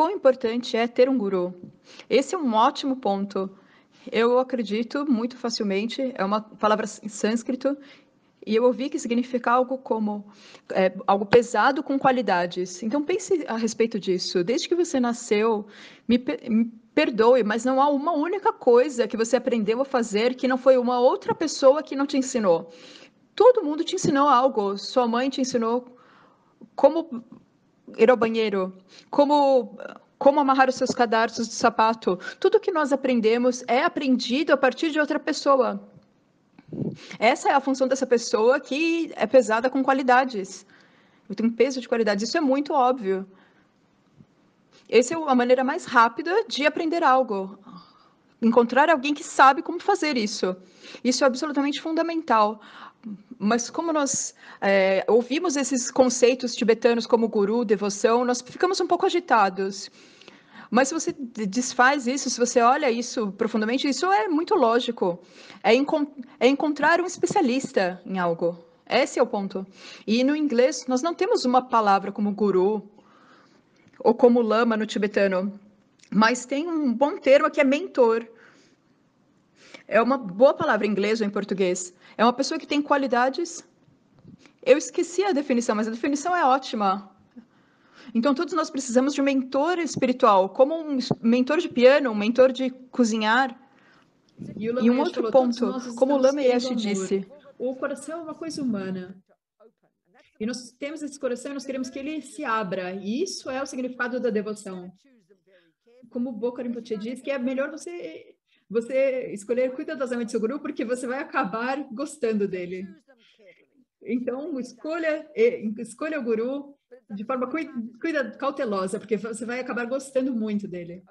quão importante é ter um guru. Esse é um ótimo ponto. Eu acredito muito facilmente, é uma palavra em sânscrito, e eu ouvi que significa algo como é, algo pesado com qualidades. Então pense a respeito disso. Desde que você nasceu, me, me perdoe, mas não há uma única coisa que você aprendeu a fazer que não foi uma outra pessoa que não te ensinou. Todo mundo te ensinou algo. Sua mãe te ensinou como ir ao banheiro, como como amarrar os seus cadarços de sapato. Tudo que nós aprendemos é aprendido a partir de outra pessoa. Essa é a função dessa pessoa que é pesada com qualidades. Eu tenho peso de qualidades, isso é muito óbvio. Essa é a maneira mais rápida de aprender algo. Encontrar alguém que sabe como fazer isso. Isso é absolutamente fundamental. Mas como nós é, ouvimos esses conceitos tibetanos como guru, devoção, nós ficamos um pouco agitados. Mas se você desfaz isso, se você olha isso profundamente, isso é muito lógico. É, encont é encontrar um especialista em algo. Esse é o ponto. E no inglês, nós não temos uma palavra como guru ou como lama no tibetano, mas tem um bom termo que é mentor. É uma boa palavra em inglês ou em português. É uma pessoa que tem qualidades. Eu esqueci a definição, mas a definição é ótima. Então, todos nós precisamos de um mentor espiritual, como um mentor de piano, um mentor de cozinhar. E, e um outro ponto, como o Lama Yesh disse. O coração é uma coisa humana. E nós temos esse coração e nós queremos que ele se abra. E isso é o significado da devoção. Como o Boca Rinpoche diz, que é melhor você você escolher cuidadosamente seu guru, porque você vai acabar gostando dele. Então, escolha, escolha o guru de forma cuida, cautelosa, porque você vai acabar gostando muito dele.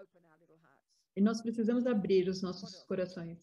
E nós precisamos abrir os nossos corações.